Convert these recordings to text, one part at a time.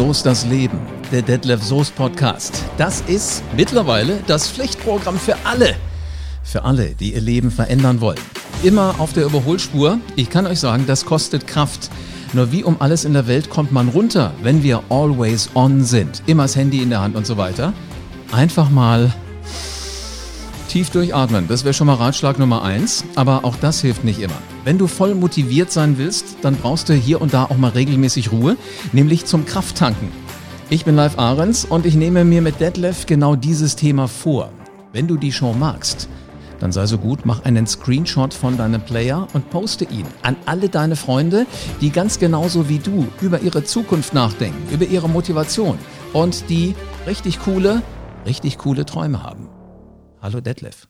So ist das Leben. Der Detlef Soest Podcast. Das ist mittlerweile das Pflichtprogramm für alle. Für alle, die ihr Leben verändern wollen. Immer auf der Überholspur. Ich kann euch sagen, das kostet Kraft. Nur wie um alles in der Welt kommt man runter, wenn wir always on sind? Immer das Handy in der Hand und so weiter. Einfach mal Tief durchatmen, das wäre schon mal Ratschlag Nummer eins, aber auch das hilft nicht immer. Wenn du voll motiviert sein willst, dann brauchst du hier und da auch mal regelmäßig Ruhe, nämlich zum Krafttanken. Ich bin Live Ahrens und ich nehme mir mit Detlef genau dieses Thema vor. Wenn du die Show magst, dann sei so gut, mach einen Screenshot von deinem Player und poste ihn an alle deine Freunde, die ganz genauso wie du über ihre Zukunft nachdenken, über ihre Motivation und die richtig coole, richtig coole Träume haben. Hallo Detlef.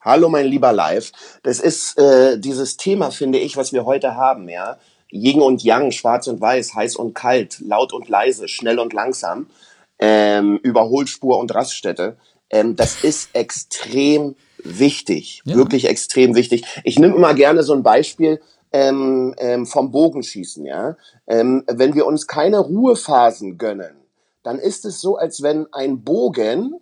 Hallo mein lieber Live. Das ist äh, dieses Thema, finde ich, was wir heute haben, ja. Yin und Yang, schwarz und weiß, heiß und kalt, laut und leise, schnell und langsam, ähm, Überholspur und Raststätte. Ähm, das ist extrem wichtig, ja. wirklich extrem wichtig. Ich nehme immer gerne so ein Beispiel ähm, ähm, vom Bogenschießen, ja. Ähm, wenn wir uns keine Ruhephasen gönnen, dann ist es so, als wenn ein Bogen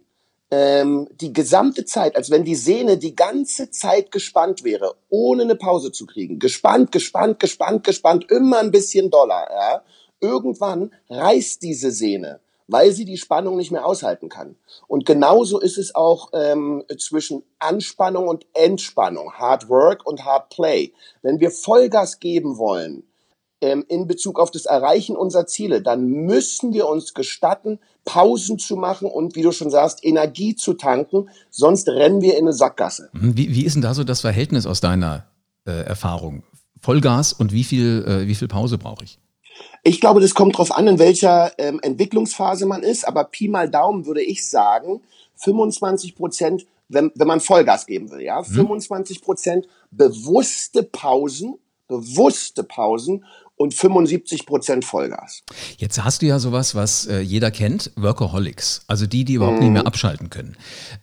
ähm, die gesamte Zeit, als wenn die Sehne die ganze Zeit gespannt wäre, ohne eine Pause zu kriegen. Gespannt, gespannt, gespannt, gespannt, immer ein bisschen doller. Ja? Irgendwann reißt diese Sehne, weil sie die Spannung nicht mehr aushalten kann. Und genauso ist es auch ähm, zwischen Anspannung und Entspannung, Hard Work und Hard Play. Wenn wir Vollgas geben wollen, ähm, in Bezug auf das Erreichen unserer Ziele, dann müssen wir uns gestatten, Pausen zu machen und, wie du schon sagst, Energie zu tanken, sonst rennen wir in eine Sackgasse. Mhm. Wie, wie ist denn da so das Verhältnis aus deiner äh, Erfahrung? Vollgas und wie viel, äh, wie viel Pause brauche ich? Ich glaube, das kommt darauf an, in welcher ähm, Entwicklungsphase man ist, aber Pi mal Daumen würde ich sagen, 25 Prozent, wenn, wenn man Vollgas geben will, ja, mhm. 25 Prozent bewusste Pausen, bewusste Pausen und 75 Prozent Vollgas. Jetzt hast du ja sowas, was äh, jeder kennt, Workaholics, also die, die überhaupt mm. nicht mehr mhm. abschalten können.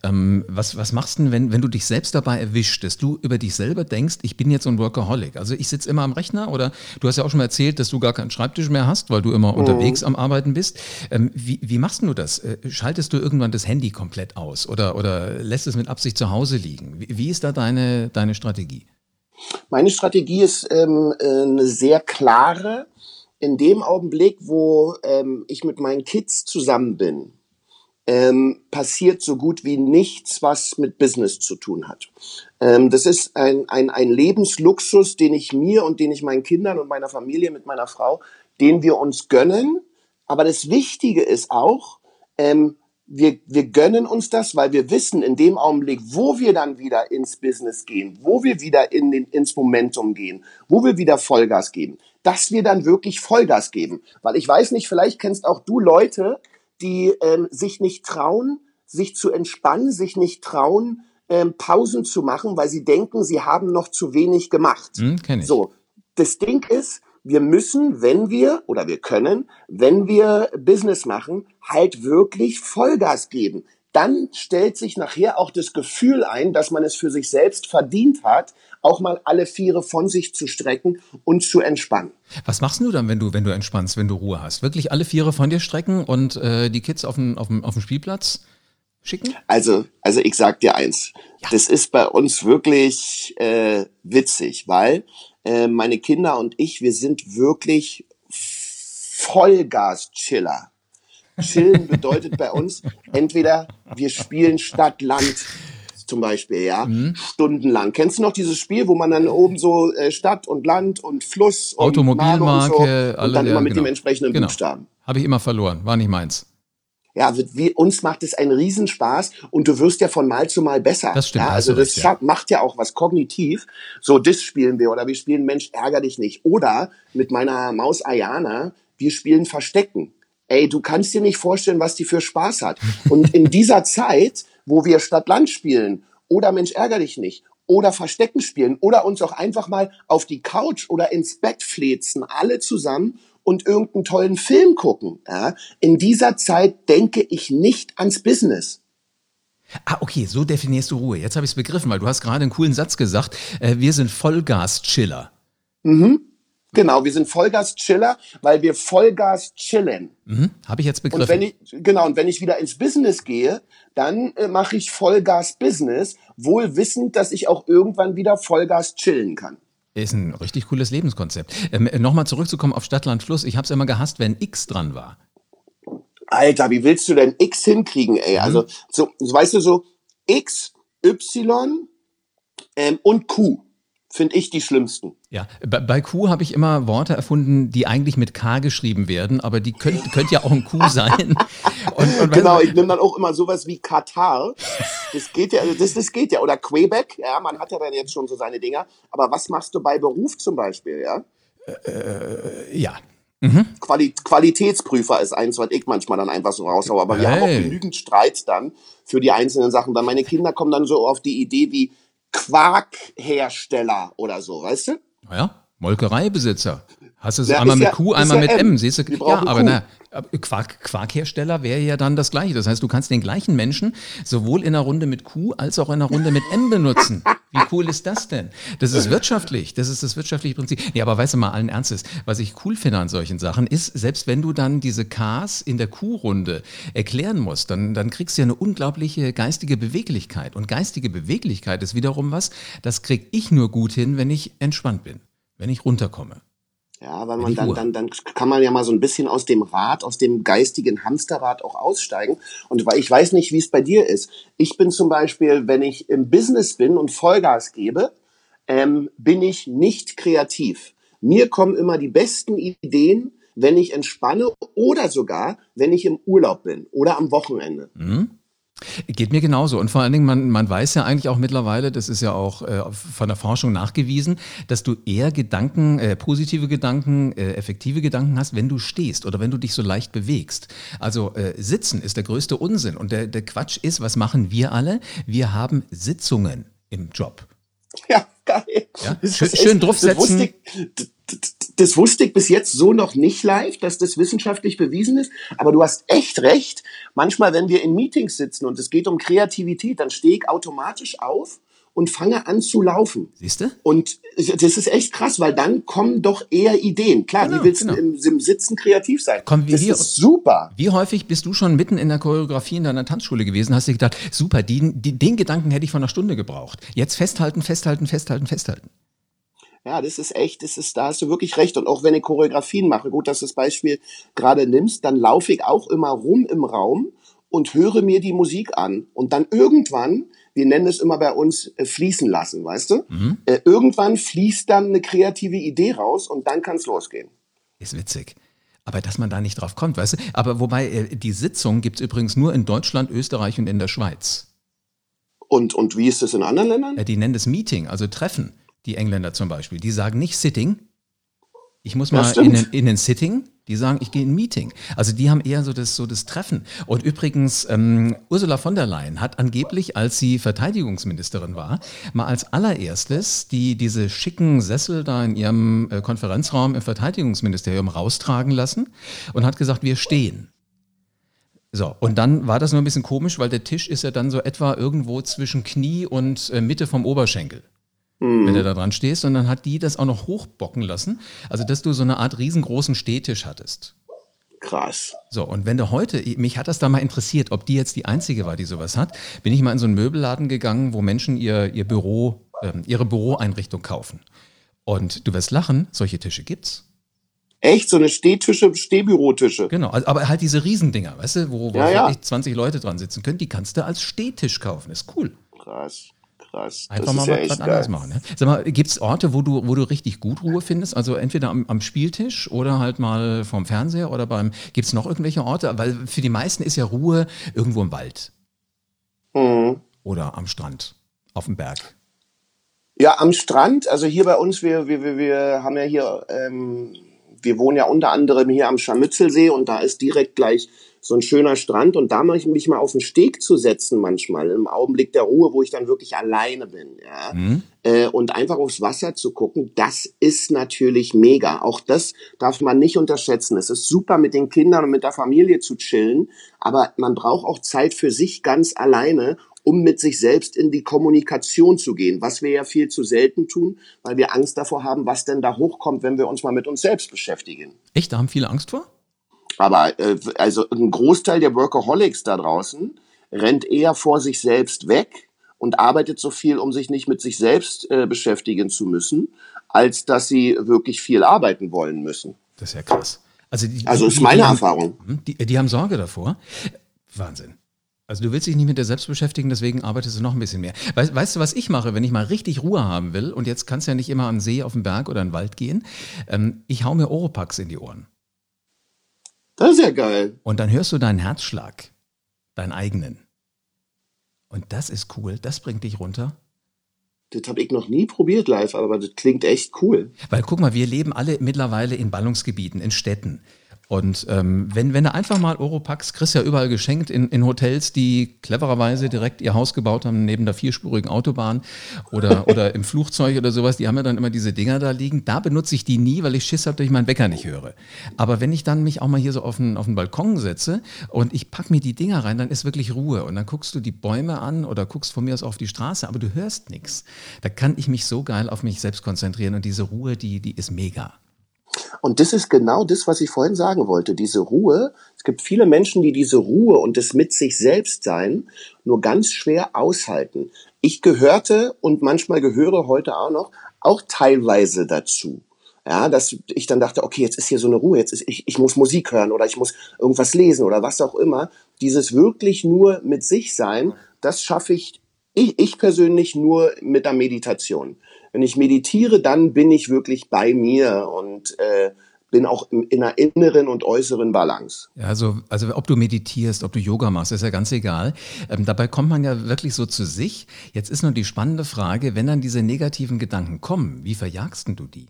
Ähm, was, was machst du denn, wenn, wenn du dich selbst dabei erwischt, dass du über dich selber denkst, ich bin jetzt so ein Workaholic? Also ich sitze immer am Rechner oder du hast ja auch schon mal erzählt, dass du gar keinen Schreibtisch mehr hast, weil du immer mm. unterwegs am Arbeiten bist. Ähm, wie, wie machst du das? Äh, schaltest du irgendwann das Handy komplett aus oder, oder lässt es mit Absicht zu Hause liegen? Wie, wie ist da deine, deine Strategie? Meine Strategie ist ähm, äh, eine sehr klare. In dem Augenblick, wo ähm, ich mit meinen Kids zusammen bin, ähm, passiert so gut wie nichts, was mit Business zu tun hat. Ähm, das ist ein, ein, ein Lebensluxus, den ich mir und den ich meinen Kindern und meiner Familie mit meiner Frau, den wir uns gönnen. Aber das Wichtige ist auch, ähm, wir, wir gönnen uns das, weil wir wissen, in dem Augenblick, wo wir dann wieder ins Business gehen, wo wir wieder in den, ins Momentum gehen, wo wir wieder Vollgas geben, dass wir dann wirklich Vollgas geben. Weil ich weiß nicht, vielleicht kennst auch du Leute, die ähm, sich nicht trauen, sich zu entspannen, sich nicht trauen, ähm, Pausen zu machen, weil sie denken, sie haben noch zu wenig gemacht. Hm, kenn ich. So, das Ding ist, wir müssen, wenn wir oder wir können, wenn wir Business machen, halt wirklich Vollgas geben. Dann stellt sich nachher auch das Gefühl ein, dass man es für sich selbst verdient hat, auch mal alle Viere von sich zu strecken und zu entspannen. Was machst du dann, wenn du, wenn du entspannst, wenn du Ruhe hast? Wirklich alle Viere von dir strecken und äh, die Kids auf dem, auf dem, auf dem Spielplatz schicken? Also, also ich sag dir eins, ja. das ist bei uns wirklich äh, witzig, weil äh, meine Kinder und ich, wir sind wirklich Vollgas-Chiller. Chillen bedeutet bei uns entweder wir spielen Stadt, Land zum Beispiel, ja, mhm. stundenlang. Kennst du noch dieses Spiel, wo man dann oben so äh, Stadt und Land und Fluss und Automobilmarke, und, so, und alle, dann immer mit genau. dem entsprechenden genau. Buchstaben. Habe ich immer verloren, war nicht meins. Ja, wie, uns macht es einen Riesenspaß und du wirst ja von Mal zu Mal besser. Das stimmt. Ja, also das recht, ja. macht ja auch was kognitiv. So, das spielen wir oder wir spielen Mensch, ärger dich nicht. Oder mit meiner Maus Ayana, wir spielen Verstecken. Ey, du kannst dir nicht vorstellen, was die für Spaß hat. Und in dieser Zeit, wo wir Stadt-Land spielen oder Mensch, ärger dich nicht oder Verstecken spielen oder uns auch einfach mal auf die Couch oder ins Bett flezen, alle zusammen und irgendeinen tollen Film gucken. Ja? In dieser Zeit denke ich nicht ans Business. Ah, okay, so definierst du Ruhe. Jetzt habe ich es begriffen, weil du hast gerade einen coolen Satz gesagt. Äh, wir sind Vollgas-Chiller. Mhm. Genau, wir sind Vollgas-Chiller, weil wir Vollgas chillen. Mhm, Habe ich jetzt begriffen. Und wenn ich, genau, und wenn ich wieder ins Business gehe, dann äh, mache ich Vollgas-Business, wohl wissend, dass ich auch irgendwann wieder Vollgas chillen kann. Ist ein richtig cooles Lebenskonzept. Ähm, Nochmal zurückzukommen auf Stadtland Fluss. Ich habe es immer gehasst, wenn X dran war. Alter, wie willst du denn X hinkriegen, ey? Mhm. Also, so, weißt du, so X, Y ähm, und Q finde ich die schlimmsten. Ja, bei, bei Q habe ich immer Worte erfunden, die eigentlich mit K geschrieben werden, aber die könnte könnt ja auch ein Q sein. Und, und Genau, ich nehme dann auch immer sowas wie Katar. Das geht ja, das, das geht ja. Oder Quebec, ja, man hat ja dann jetzt schon so seine Dinger. Aber was machst du bei Beruf zum Beispiel, ja? ja, Quali Qualitätsprüfer ist eins, was ich manchmal dann einfach so raushaue. Aber wir haben auch Hey. genügend Streit dann für die einzelnen Sachen. Weil meine Kinder kommen dann so auf die Idee wie Quarkhersteller oder so, weißt du? ja, Molkereibesitzer. Hast du es einmal mit ja- Q, einmal ja mit M. M, siehst du? Ja, aber Q. na, Quark, Quarkhersteller wäre ja dann das Gleiche. Das heißt, du kannst den gleichen Menschen sowohl in einer Runde mit Q als auch in einer Runde mit M benutzen. Wie cool ist das denn? Das ist wirtschaftlich. Das ist das wirtschaftliche Prinzip. Nee, aber weißt du mal allen Ernstes, was ich cool finde an solchen Sachen ist, selbst wenn du dann diese Ks in der Q-Runde erklären musst, dann, dann kriegst du ja eine unglaubliche geistige Beweglichkeit. Und geistige Beweglichkeit ist wiederum was, das krieg ich nur gut hin, wenn ich entspannt bin, wenn ich runterkomme. Ja, weil man dann, dann, dann kann man ja mal so ein bisschen aus dem Rad, aus dem geistigen Hamsterrad auch aussteigen. Und weil ich weiß nicht, wie es bei dir ist. Ich bin zum Beispiel, wenn ich im Business bin und Vollgas gebe, ähm, bin ich nicht kreativ. Mir kommen immer die besten Ideen, wenn ich entspanne oder sogar, wenn ich im Urlaub bin oder am Wochenende. Geht mir genauso. Und vor allen Dingen, man, man weiß ja eigentlich auch mittlerweile, das ist ja auch äh, von der Forschung nachgewiesen, dass du eher Gedanken, äh, positive Gedanken, äh, effektive Gedanken hast, wenn du stehst oder wenn du dich so leicht bewegst. Also äh, sitzen ist der größte Unsinn. Und der, der Quatsch ist, was machen wir alle? Wir haben Sitzungen im Job. Ja, geil. Ja, schön- schön das draufsetzen. wusste ich- Das wusste ich bis jetzt so noch nicht live, dass das wissenschaftlich bewiesen ist. Aber du hast echt recht. Manchmal, wenn wir in Meetings sitzen und es geht um Kreativität, dann stehe ich automatisch auf und fange an zu laufen. Siehst du? Und das ist echt krass, weil dann kommen doch eher Ideen. Klar, Genau, wie willst genau. du im, im Sitzen kreativ sein? Komm, wie das wir- ist super. Wie häufig bist du schon mitten in der Choreografie in deiner Tanzschule gewesen, hast dir gedacht, super, die, die, den Gedanken hätte ich vor einer Stunde gebraucht. Jetzt festhalten, festhalten, festhalten, festhalten. Ja, das ist echt, das ist, da hast du wirklich recht. Und auch wenn ich Choreografien mache, gut, dass du das Beispiel gerade nimmst, dann laufe ich auch immer rum im Raum und höre mir die Musik an. Und dann irgendwann, wir nennen es immer bei uns äh, fließen lassen, weißt du? Äh, irgendwann fließt dann eine kreative Idee raus und dann kann's losgehen. Ist witzig. Aber dass man da nicht drauf kommt, weißt du? Aber wobei, äh, die Sitzung gibt's übrigens nur in Deutschland, Österreich und in der Schweiz. Und, und wie ist das in anderen Ländern? Äh, Die nennen das Meeting, also Treffen. Die Engländer zum Beispiel. Die sagen nicht Sitting. Ich muss mal in den, in den Sitting. Die sagen, ich gehe in ein Meeting. Also die haben eher so das, so das Treffen. Und übrigens, ähm, Ursula von der Leyen hat angeblich, als sie Verteidigungsministerin war, mal als allererstes die, diese schicken Sessel da in ihrem äh, Konferenzraum im Verteidigungsministerium raustragen lassen und hat gesagt, wir stehen. So, und dann war das nur ein bisschen komisch, weil der Tisch ist ja dann so etwa irgendwo zwischen Knie und äh, Mitte vom Oberschenkel. Wenn du da dran stehst, und dann hat die das auch noch hochbocken lassen. Also, dass du so eine Art riesengroßen Stehtisch hattest. Krass. So, und wenn du heute, mich hat das da mal interessiert, ob die jetzt die einzige war, die sowas hat, bin ich mal in so einen Möbelladen gegangen, wo Menschen ihr, ihr Büro, ähm, ihre Büroeinrichtung kaufen. Und du wirst lachen, solche Tische gibt's. Echt, so eine Stehtische, Stehbürotische. Genau, also, aber halt diese Riesendinger, weißt du, wo, wo Ja, ja. wirklich 20 Leute dran sitzen können, die kannst du als Stehtisch kaufen. Ist cool. Krass, krass. Einfach das mal ist ja was, anderes machen. Ne? Sag mal, gibt's Orte, wo du, wo du richtig gut Ruhe findest? Also entweder am, am Spieltisch oder halt mal vorm Fernseher oder beim. Gibt's noch irgendwelche Orte? Weil für die meisten ist ja Ruhe irgendwo im Wald Mhm. oder am Strand, auf dem Berg. Ja, am Strand, also hier bei uns, wir, wir, wir, wir haben ja hier, ähm, wir wohnen ja unter anderem hier am Scharmützelsee und da ist direkt gleich so ein schöner Strand und da mache ich mich mal auf den Steg zu setzen manchmal, im Augenblick der Ruhe, wo ich dann wirklich alleine bin, ja. Äh, und einfach aufs Wasser zu gucken, das ist natürlich mega. Auch das darf man nicht unterschätzen. Es ist super, mit den Kindern und mit der Familie zu chillen, aber man braucht auch Zeit für sich ganz alleine um mit sich selbst in die Kommunikation zu gehen, was wir ja viel zu selten tun, weil wir Angst davor haben, was denn da hochkommt, wenn wir uns mal mit uns selbst beschäftigen. Echt, da haben viele Angst vor? Aber äh, also ein Großteil der Workaholics da draußen rennt eher vor sich selbst weg und arbeitet so viel, um sich nicht mit sich selbst äh, beschäftigen zu müssen, als dass sie wirklich viel arbeiten wollen müssen. Das ist ja krass. Also, die, also ist meine die Erfahrung. Haben, die, die haben Sorge davor. Wahnsinn. Also du willst dich nicht mit dir selbst beschäftigen, deswegen arbeitest du noch ein bisschen mehr. Weißt, weißt, du, was ich mache, wenn ich mal richtig Ruhe haben will? Und jetzt kannst du ja nicht immer an den See, auf den Berg oder in den Wald gehen. Ähm, ich hau mir Oropax in die Ohren. Das ist ja geil. Und dann hörst du deinen Herzschlag, deinen eigenen. Und das ist cool, das bringt dich runter. Das habe ich noch nie probiert live, aber das klingt echt cool. Weil guck mal, wir leben alle mittlerweile in Ballungsgebieten, in Städten. Und ähm, wenn, wenn du einfach mal Oropax kriegst ja überall geschenkt in, in Hotels, die clevererweise direkt ihr Haus gebaut haben neben der vierspurigen Autobahn oder, oder im Flugzeug oder sowas, die haben ja dann immer diese Dinger da liegen. Da benutze ich die nie, weil ich Schiss habe, dass ich meinen Wecker nicht höre. Aber wenn ich dann mich auch mal hier so auf den, auf den Balkon setze und ich packe mir die Dinger rein, dann ist wirklich Ruhe. Und dann guckst du die Bäume an oder guckst von mir aus auf die Straße, aber du hörst nichts. Da kann ich mich so geil auf mich selbst konzentrieren und diese Ruhe, die, die ist mega. Und das ist genau das, was ich vorhin sagen wollte. Diese Ruhe. Es gibt viele Menschen, die diese Ruhe und das mit sich selbst sein nur ganz schwer aushalten. Ich gehörte und manchmal gehöre heute auch noch auch teilweise dazu. Ja, dass ich dann dachte, okay, jetzt ist hier so eine Ruhe, jetzt ist ich, ich muss Musik hören oder ich muss irgendwas lesen oder was auch immer. Dieses wirklich nur mit sich sein, das schaffe ich, ich, ich persönlich nur mit der Meditation wenn ich meditiere, dann bin ich wirklich bei mir und äh, bin auch in einer inneren und äußeren Balance. Ja, also, also ob du meditierst, ob du Yoga machst, ist ja ganz egal. Ähm, dabei kommt man ja wirklich so zu sich. Jetzt ist nur die spannende Frage, wenn dann diese negativen Gedanken kommen, wie verjagst du die?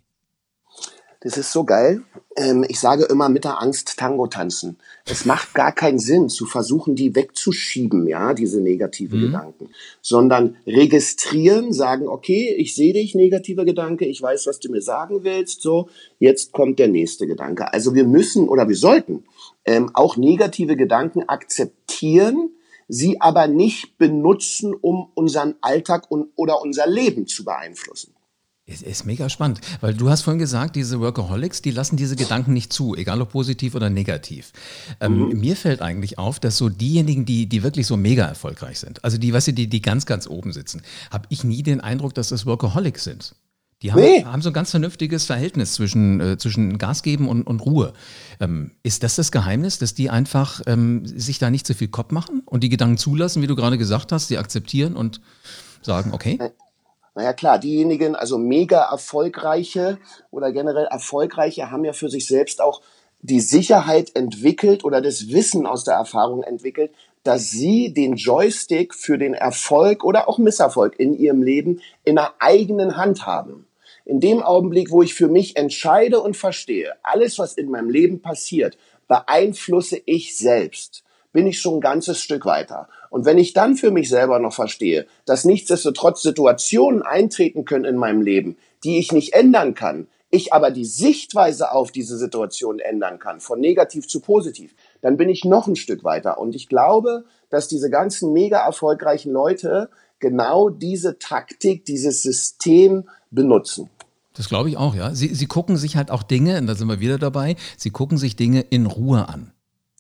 Das ist so geil. Ähm, ich sage immer mit der Angst Tango tanzen. Es macht gar keinen Sinn zu versuchen, die wegzuschieben, ja, diese negative mhm. Gedanken, sondern registrieren, sagen, okay, ich sehe dich, negativer Gedanke, ich weiß, was du mir sagen willst, so, jetzt kommt der nächste Gedanke. Also wir müssen oder wir sollten ähm, auch negative Gedanken akzeptieren, sie aber nicht benutzen, um unseren Alltag und, oder unser Leben zu beeinflussen. Ist, ist mega spannend, weil du hast vorhin gesagt, diese Workaholics, die lassen diese Gedanken nicht zu, egal ob positiv oder negativ. Ähm, mhm. Mir fällt eigentlich auf, dass so diejenigen, die, die wirklich so mega erfolgreich sind, also die, weißt du, die, die ganz, ganz oben sitzen, habe ich nie den Eindruck, dass das Workaholics sind. Die haben, nee. haben so ein ganz vernünftiges Verhältnis zwischen, äh, zwischen Gas geben und, und Ruhe. Ähm, ist das das Geheimnis, dass die einfach ähm, sich da nicht so viel Kopf machen und die Gedanken zulassen, wie du gerade gesagt hast, die akzeptieren und sagen, okay? Naja klar, diejenigen, also mega erfolgreiche oder generell erfolgreiche, haben ja für sich selbst auch die Sicherheit entwickelt oder das Wissen aus der Erfahrung entwickelt, dass sie den Joystick für den Erfolg oder auch Misserfolg in ihrem Leben in der eigenen Hand haben. In dem Augenblick, wo ich für mich entscheide und verstehe, alles, was in meinem Leben passiert, beeinflusse ich selbst bin ich schon ein ganzes Stück weiter. Und wenn ich dann für mich selber noch verstehe, dass nichtsdestotrotz Situationen eintreten können in meinem Leben, die ich nicht ändern kann, ich aber die Sichtweise auf diese Situation ändern kann, von negativ zu positiv, dann bin ich noch ein Stück weiter. Und ich glaube, dass diese ganzen mega erfolgreichen Leute genau diese Taktik, dieses System benutzen. Das glaube ich auch, ja. Sie, sie gucken sich halt auch Dinge, und da sind wir wieder dabei, sie gucken sich Dinge in Ruhe an.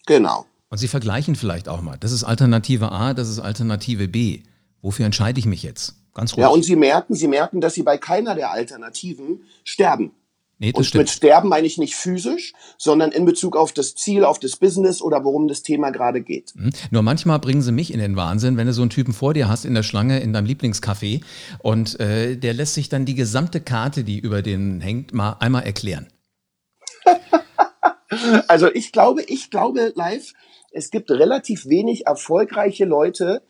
Genau. Und Sie vergleichen vielleicht auch mal. Das ist Alternative A, das ist Alternative B. Wofür entscheide ich mich jetzt? Ganz ruhig. Ja, und Sie merken, Sie merken, dass Sie bei keiner der Alternativen sterben. Nee, das und stimmt. mit Sterben meine ich nicht physisch, sondern in Bezug auf das Ziel, auf das Business oder worum das Thema gerade geht. Mhm. Nur manchmal bringen sie mich in den Wahnsinn, wenn du so einen Typen vor dir hast in der Schlange in deinem Lieblingscafé und äh, der lässt sich dann die gesamte Karte, die über den hängt, mal einmal erklären. also ich glaube, ich glaube live, es gibt relativ wenig erfolgreiche Leute,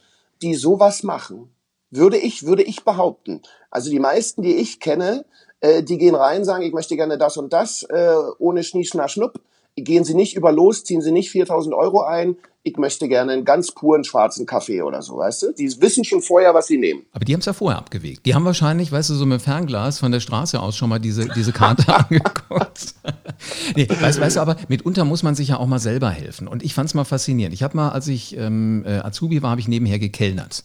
die sowas machen. Würde ich, würde ich behaupten. Also die meisten, die ich kenne, äh, die gehen rein, sagen, ich möchte gerne das und das, äh, ohne Schnie, Schna, Schnupp. Gehen sie nicht über los, ziehen sie nicht 4000 Euro ein, ich möchte gerne einen ganz puren schwarzen Kaffee oder so, weißt du? Die wissen schon vorher, was sie nehmen. Aber die haben es ja vorher abgewegt. Die haben wahrscheinlich, weißt du, so mit Fernglas von der Straße aus schon mal diese, diese Karte angeguckt. nee, weißt, weißt, du, aber mitunter muss man sich ja auch mal selber helfen. Und ich fand es mal faszinierend. Ich habe mal, als ich ähm, äh, Azubi war, habe ich nebenher gekellnert.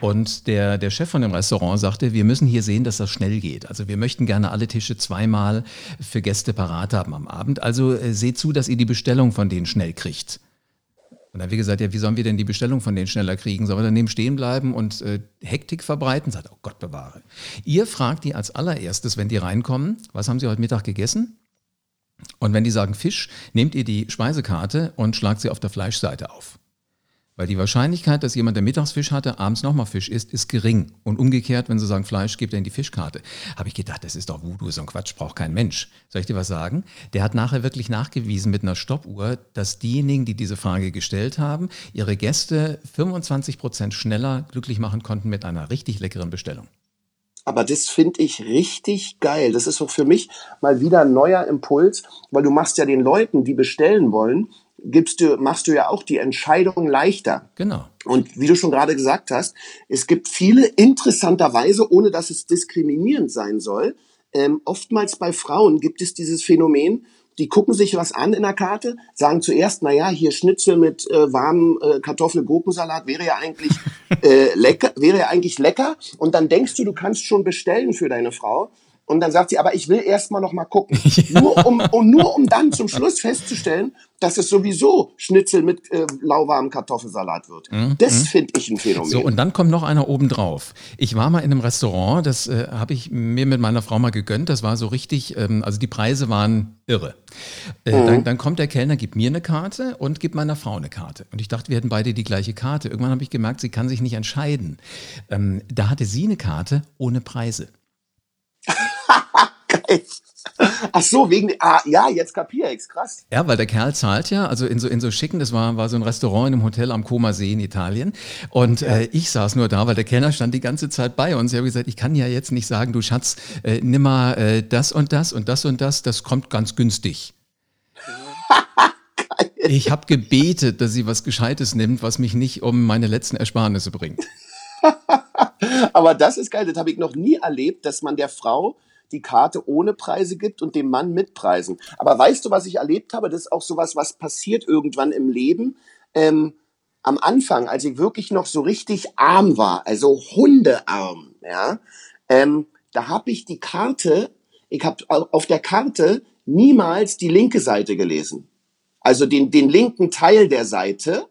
Und der, der Chef von dem Restaurant sagte, wir müssen hier sehen, dass das schnell geht. Also wir möchten gerne alle Tische zweimal für Gäste parat haben am Abend. Also äh, seht zu, dass ihr die Bestellung von denen schnell kriegt. Und dann wir gesagt, ja, wie sollen wir denn die Bestellung von denen schneller kriegen? Sollen wir daneben stehen bleiben und äh, Hektik verbreiten? Sagt, oh Gott bewahre. Ihr fragt die als allererstes, wenn die reinkommen, was haben sie heute Mittag gegessen? Und wenn die sagen Fisch, nehmt ihr die Speisekarte und schlagt sie auf der Fleischseite auf. Weil die Wahrscheinlichkeit, dass jemand, der Mittagsfisch hatte, abends nochmal Fisch isst, ist gering. Und umgekehrt, wenn sie sagen Fleisch, gebt er in die Fischkarte. Habe ich gedacht, das ist doch Voodoo, so ein Quatsch, braucht kein Mensch. Soll ich dir was sagen? Der hat nachher wirklich nachgewiesen mit einer Stoppuhr, dass diejenigen, die diese Frage gestellt haben, ihre Gäste 25 Prozent schneller glücklich machen konnten mit einer richtig leckeren Bestellung. Aber das finde ich richtig geil. Das ist auch für mich mal wieder ein neuer Impuls, weil du machst ja den Leuten, die bestellen wollen, gibst du, machst du ja auch die Entscheidung leichter. Genau. Und wie du schon gerade gesagt hast, es gibt viele interessanterweise, ohne dass es diskriminierend sein soll, ähm, oftmals bei Frauen gibt es dieses Phänomen, die gucken sich was an in der Karte, sagen zuerst, na ja, hier Schnitzel mit äh, warmem äh, Kartoffel-Gurkensalat wäre ja eigentlich äh, lecker, wäre ja eigentlich lecker. Und dann denkst du, du kannst schon bestellen für deine Frau. Und dann sagt sie, aber ich will erst mal noch mal gucken. Ja. Nur, um, um, nur um dann zum Schluss festzustellen, dass es sowieso Schnitzel mit äh, lauwarmem Kartoffelsalat wird. Mhm. Das mhm. finde ich ein Phänomen. So, und dann kommt noch einer oben drauf. Ich war mal in einem Restaurant, das äh, habe ich mir mit meiner Frau mal gegönnt. Das war so richtig, ähm, also die Preise waren irre. Äh, mhm. dann, dann kommt der Kellner, gibt mir eine Karte und gibt meiner Frau eine Karte. Und ich dachte, wir hätten beide die gleiche Karte. Irgendwann habe ich gemerkt, sie kann sich nicht entscheiden. Ähm, da hatte sie eine Karte ohne Preise. Ach so, wegen, ah, ja, jetzt kapiere ich's, krass. Ja, weil der Kerl zahlt ja, also in so, in so schicken, das war, war so ein Restaurant in einem Hotel am Koma See in Italien. Und ja. äh, ich saß nur da, weil der Kellner stand die ganze Zeit bei uns. Ich habe gesagt, ich kann ja jetzt nicht sagen, du Schatz, äh, nimm mal äh, das und das und das und das, das kommt ganz günstig. ich habe gebetet, dass sie was Gescheites nimmt, was mich nicht um meine letzten Ersparnisse bringt. Aber das ist geil, das habe ich noch nie erlebt, dass man der Frau die Karte ohne Preise gibt und dem Mann mit Preisen. Aber weißt du, was ich erlebt habe? Das ist auch sowas, was passiert irgendwann im Leben. Ähm, am Anfang, als ich wirklich noch so richtig arm war, also hundearm, ja, ähm, da habe ich die Karte, ich habe auf der Karte niemals die linke Seite gelesen. Also den, den linken Teil der Seite,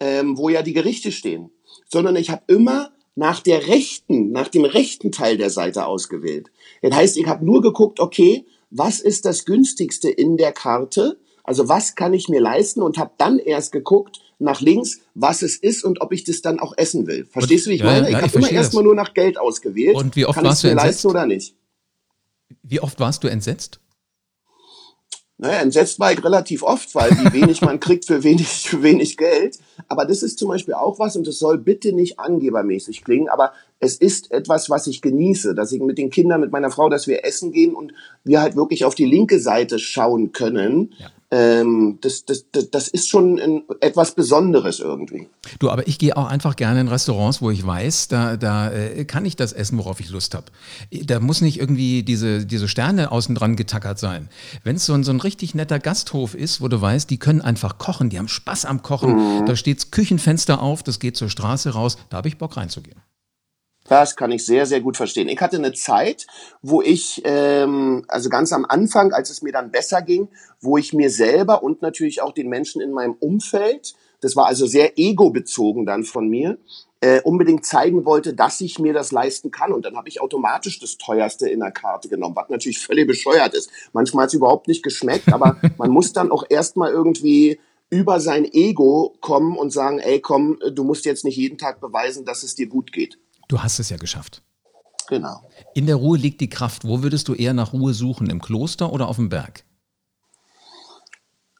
ähm, wo ja die Gerichte stehen. Sondern ich habe immer nach der rechten, nach dem rechten Teil der Seite ausgewählt. Das heißt, ich habe nur geguckt, okay, was ist das günstigste in der Karte? Also was kann ich mir leisten und habe dann erst geguckt nach links, was es ist und ob ich das dann auch essen will. Verstehst du, wie ich ja, meine? Ja, ich habe immer erstmal nur nach Geld ausgewählt. Und wie oft kann warst du entsetzt? leisten oder nicht? Wie oft warst du entsetzt? Naja, entsetzt war ich relativ oft, weil wie wenig man kriegt für wenig, für wenig Geld. Aber das ist zum Beispiel auch was, und das soll bitte nicht angebermäßig klingen, aber es ist etwas, was ich genieße, dass ich mit den Kindern, mit meiner Frau, dass wir essen gehen und wir halt wirklich auf die linke Seite schauen können. Ja ähm, das, das, das, das ist schon ein, etwas Besonderes irgendwie. Du, aber ich gehe auch einfach gerne in Restaurants, wo ich weiß, da, da äh, kann ich das essen, worauf ich Lust habe. Da muss nicht irgendwie diese, diese Sterne außen dran getackert sein. Wenn es so ein, so ein richtig netter Gasthof ist, wo du weißt, die können einfach kochen, die haben Spaß am Kochen, mhm. da steht Küchenfenster auf, das geht zur Straße raus, da habe ich Bock reinzugehen. Das kann ich sehr, sehr gut verstehen. Ich hatte eine Zeit, wo ich, ähm, also ganz am Anfang, als es mir dann besser ging, wo ich mir selber und natürlich auch den Menschen in meinem Umfeld, das war also sehr ego-bezogen dann von mir, äh, unbedingt zeigen wollte, dass ich mir das leisten kann. Und dann habe ich automatisch das teuerste in der Karte genommen, was natürlich völlig bescheuert ist. Manchmal hat es überhaupt nicht geschmeckt, aber man muss dann auch erstmal irgendwie über sein Ego kommen und sagen, ey komm, du musst jetzt nicht jeden Tag beweisen, dass es dir gut geht. Du hast es ja geschafft. Genau. In der Ruhe liegt die Kraft. Wo würdest du eher nach Ruhe suchen? Im Kloster oder auf dem Berg?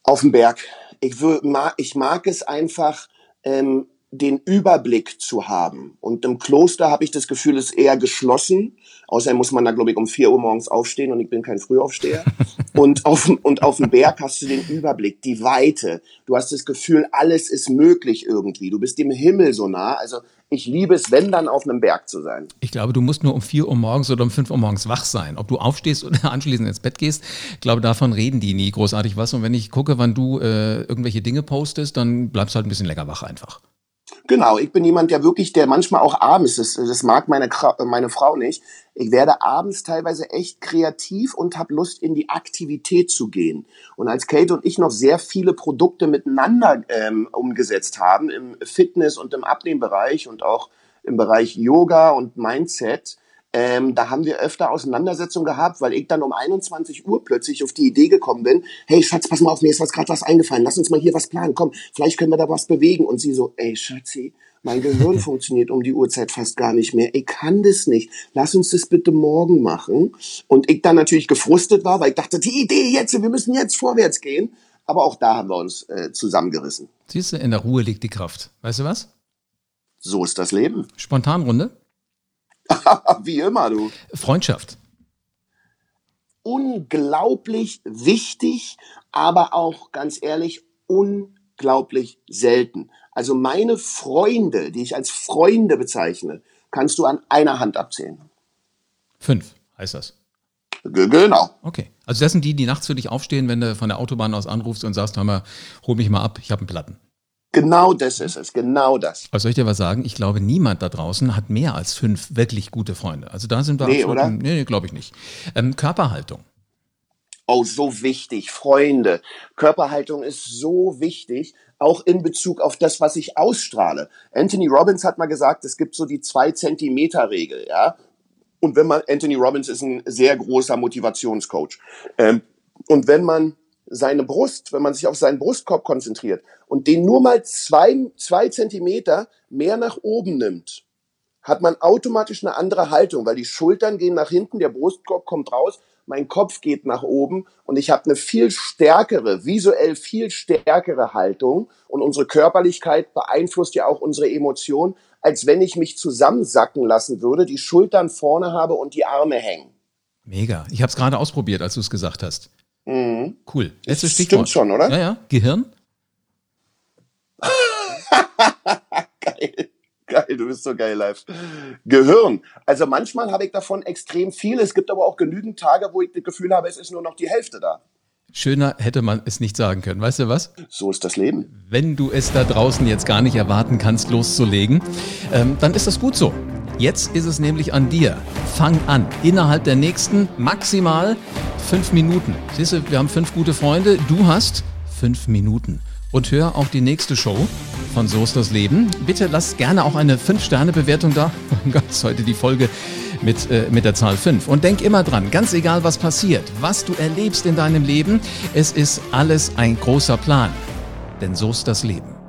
Auf dem Berg. Ich, würd, ich mag es einfach, ähm, den Überblick zu haben. Und im Kloster habe ich das Gefühl, es ist eher geschlossen. Außerdem muss man da, glaube ich, um vier Uhr morgens aufstehen und ich bin kein Frühaufsteher. und, auf, und auf dem Berg hast du den Überblick, die Weite. Du hast das Gefühl, alles ist möglich irgendwie. Du bist dem Himmel so nah. Also ich liebe es, wenn dann auf einem Berg zu sein. Ich glaube, du musst nur um vier Uhr morgens oder um fünf Uhr morgens wach sein. Ob du aufstehst oder anschließend ins Bett gehst, ich glaube, davon reden die nie großartig was. Und wenn ich gucke, wann du äh, irgendwelche Dinge postest, dann bleibst du halt ein bisschen länger wach einfach. Genau, ich bin jemand, der wirklich, der manchmal auch abends, das, das mag meine, meine Frau nicht, ich werde abends teilweise echt kreativ und habe Lust, in die Aktivität zu gehen. Und als Kate und ich noch sehr viele Produkte miteinander ähm, umgesetzt haben, im Fitness- und im Abnehmbereich und auch im Bereich Yoga und Mindset, ähm, da haben wir öfter Auseinandersetzungen gehabt, weil ich dann um 21 Uhr plötzlich auf die Idee gekommen bin, hey Schatz, pass mal auf, mir ist was gerade was eingefallen, lass uns mal hier was planen, komm, vielleicht können wir da was bewegen. Und sie so, ey Schatzi, mein Gehirn funktioniert um die Uhrzeit fast gar nicht mehr. Ich kann das nicht. Lass uns das bitte morgen machen. Und ich dann natürlich gefrustet war, weil ich dachte, die Idee jetzt, wir müssen jetzt vorwärts gehen. Aber auch da haben wir uns äh, zusammengerissen. Siehst du, in der Ruhe liegt die Kraft. Weißt du was? So ist das Leben. Spontanrunde? Wie immer, du. Freundschaft. Unglaublich wichtig, aber auch ganz ehrlich, unglaublich selten. Also meine Freunde, die ich als Freunde bezeichne, kannst du an einer Hand abzählen. Fünf heißt das. G genau. Okay. Also das sind die, die nachts für dich aufstehen, wenn du von der Autobahn aus anrufst und sagst, hör mal, hol mich mal ab, ich habe einen Platten. Genau das ist es, genau das. Also soll ich dir was sagen? Ich glaube, niemand da draußen hat mehr als fünf wirklich gute Freunde. Also da sind wir nee, oder? Nee, nee glaube ich nicht. Ähm, Körperhaltung. Oh, so wichtig, Freunde. Körperhaltung ist so wichtig, auch in Bezug auf das, was ich ausstrahle. Anthony Robbins hat mal gesagt, es gibt so die zwei Zentimeter Regel, ja. Und wenn man, Anthony Robbins ist ein sehr großer Motivationscoach. Ähm, und wenn man seine Brust, wenn man sich auf seinen Brustkorb konzentriert und den nur mal zwei, zwei Zentimeter mehr nach oben nimmt, hat man automatisch eine andere Haltung, weil die Schultern gehen nach hinten, der Brustkorb kommt raus, mein Kopf geht nach oben und ich habe eine viel stärkere, visuell viel stärkere Haltung und unsere Körperlichkeit beeinflusst ja auch unsere Emotionen, als wenn ich mich zusammensacken lassen würde, die Schultern vorne habe und die Arme hängen. Mega. Ich habe es gerade ausprobiert, als du es gesagt hast. Mhm. Cool. Letztes Stichwort. Stimmt schon, oder? Ja, ja. Gehirn? geil. Geil, du bist so geil live. Gehirn. Also manchmal habe ich davon extrem viel. Es gibt aber auch genügend Tage, wo ich das Gefühl habe, es ist nur noch die Hälfte da. Schöner hätte man es nicht sagen können. Weißt du was? So ist das Leben. Wenn du es da draußen jetzt gar nicht erwarten kannst, loszulegen, ähm, dann ist das gut so. Jetzt ist es nämlich an dir. Fang an. Innerhalb der nächsten maximal fünf Minuten. Siehst du, wir haben fünf gute Freunde. Du hast fünf Minuten. Und hör auch die nächste Show von So ist das Leben. Bitte lass gerne auch eine 5-Sterne-Bewertung da. Oh Gott, ist heute die Folge mit, äh, mit der Zahl 5. Und denk immer dran, ganz egal was passiert, was du erlebst in deinem Leben, es ist alles ein großer Plan. Denn so ist das Leben.